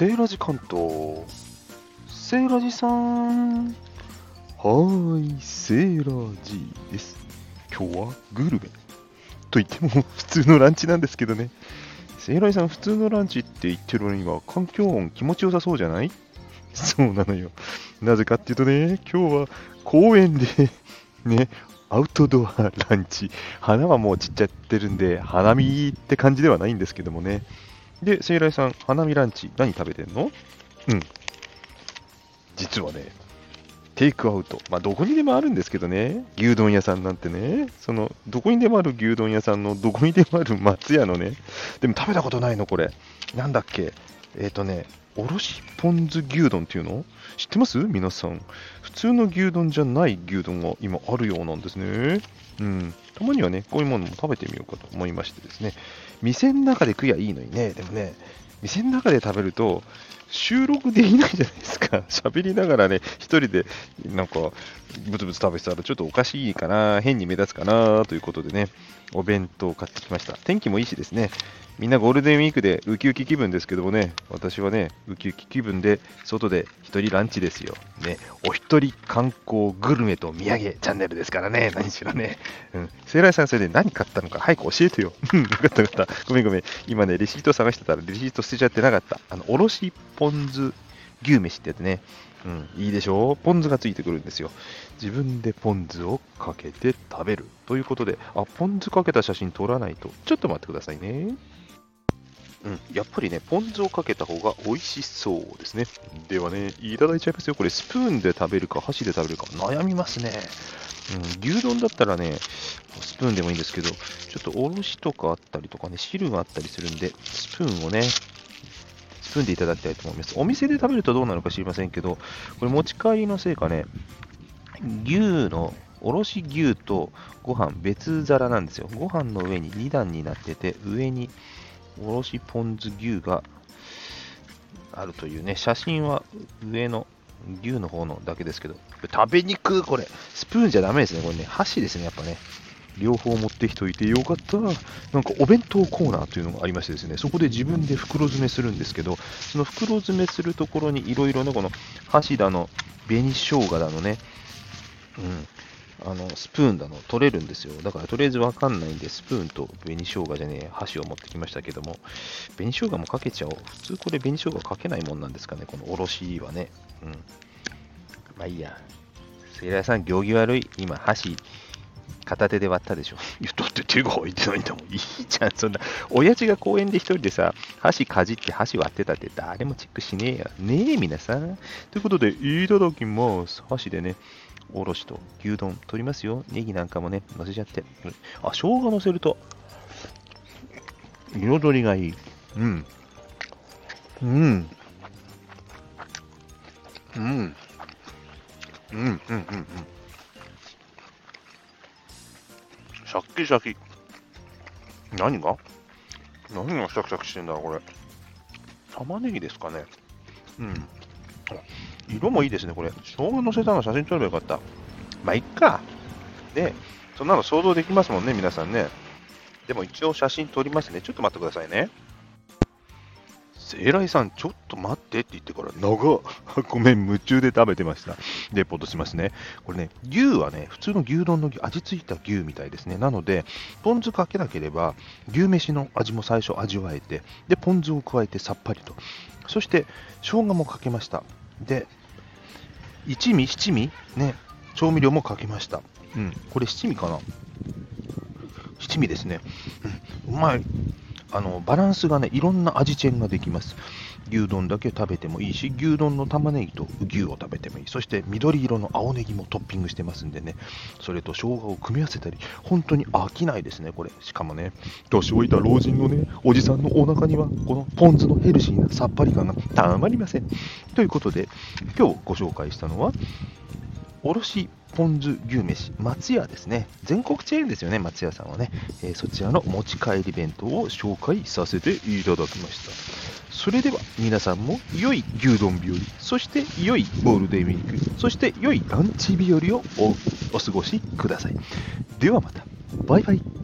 セーラジ関東。セーラジさん。はーい、セーラジです。今日はグルメ。と言っても普通のランチなんですけどね。セーラジさん、普通のランチって言ってるのには環境音気持ちよさそうじゃない？そうなのよ。なぜかっていうとね、今日は公園でね、アウトドアランチ。花はもう散っちゃってるんで、花見って感じではないんですけどもね。で、セイライさん、花見ランチ何食べてんの？うん。実はね、テイクアウト。まあ、どこにでもあるんですけどね。牛丼屋さんなんてね。その、どこにでもある牛丼屋さんの、どこにでもある 松屋のね。でも食べたことないの、これ。なんだっけ。えっ、ー、とね、おろしポン酢牛丼っていうの？知ってます？皆さん。普通の牛丼じゃない牛丼が今あるようなんですね。うん。たまにはね、こういうものも食べてみようかと思いましてですね。店の中で食いゃいいのにね。でもね、店の中で食べると収録できないじゃないですか。喋りながらね、一人でなんかブツブツ食べてたらちょっとおかしいかな、変に目立つかなということでね、お弁当買ってきました。天気もいいしですね、みんなゴールデンウィークでウキウキ気分ですけどもね、私はね、ウキウキ気分で外で一人ランチですよ。ね、お一人観光グルメと土産チャンネルですからね、何しろね。うん。セーラーさん、それで何買ったのか早く教えてよ。うん、よかったよかった。ごめんごめん。今ね、レシート探してたらレシート捨てちゃってなかった。あの、おろしポン酢牛飯ってやつね。うん、いいでしょ？うポン酢がついてくるんですよ。自分でポン酢をかけて食べる。ということで、あ、ポン酢かけた写真撮らないと。ちょっと待ってくださいね。うん、やっぱりね、ポン酢をかけた方が美味しそうですね。ではね、いただいちゃいますよ。これ、スプーンで食べるか、箸で食べるか、悩みますね。うん、牛丼だったらね、スプーンでもいいんですけど、ちょっとおろしとかあったりとかね、汁があったりするんで、スプーンをね、スプーンでいただきたいと思います。お店で食べるとどうなのか知りませんけど、これ持ち帰りのせいかね、牛のおろし牛とご飯別皿なんですよ。ご飯の上に2段になってて、上におろしポン酢牛があるというね、写真は上の牛の方のだけですけど、食べにくこれ。スプーンじゃダメですね、これね。箸ですね、やっぱね。両方持ってきておいてよかった。なんかお弁当コーナーというのがありましてですね、そこで自分で袋詰めするんですけど、その袋詰めするところにいろいろね、この箸だの、紅生姜だのね、うん、あの、スプーンだの取れるんですよ。だからとりあえずわかんないんで、スプーンと紅生姜じゃねえ、箸を持ってきましたけども、紅生姜もかけちゃおう。普通これ紅生姜かけないもんなんですかね、このおろしはね。うん。まあいいや。セイラさん、行儀悪い。今、箸、片手で割ったでしょ。いや、だって手が空いてないんだもん。いいじゃん、そんな。親父が公園で一人でさ、箸かじって箸割ってたって誰もチェックしねえよ。ねえ、皆さん。ということで、いただきます。箸でね、おろしと牛丼取りますよ。ネギなんかもね、乗せちゃって。あ、生姜乗せると、彩りがいい。うん。うん。キシャキ。何が？何がシャキシャキしてんだろう、これ。玉ねぎですかね。うん。色もいいですね、これ。生姜のせたの写真撮ればよかった。まあ、いっか。で、そんなの想像できますもんね、皆さんね。でも一応写真撮りますね。ちょっと待ってくださいね。セイライさん、ちょっと待ってって言ってから、長。ごめん、夢中で食べてました。レポートしますね。これね、牛はね、普通の牛丼の、味付いた牛みたいですね。なので、ポン酢かけなければ、牛飯の味も最初味わえて、で、ポン酢を加えてさっぱりと。そして、生姜もかけました。で、一味、七味ね、調味料もかけました。うん、これ七味かな七味ですね。うん、うまい。あの、バランスがね、いろんな味チェンができます。牛丼だけ食べてもいいし、牛丼の玉ねぎと牛を食べてもいい。そして緑色の青ネギもトッピングしてますんでね、それと生姜を組み合わせたり、本当に飽きないですね、これ。しかもね、年老いた老人のね、おじさんのお腹には、このポン酢のヘルシーなさっぱり感がたまりません。ということで、今日ご紹介したのは、おろしポン酢牛飯松屋ですね。全国チェーンですよね、松屋さんはね。えー、そちらの持ち帰り弁当を紹介させていただきました。それでは皆さんも良い牛丼日和、そして良いゴールデンウィーク、そして良いランチ日和をおお過ごしください。ではまた。バイバイ。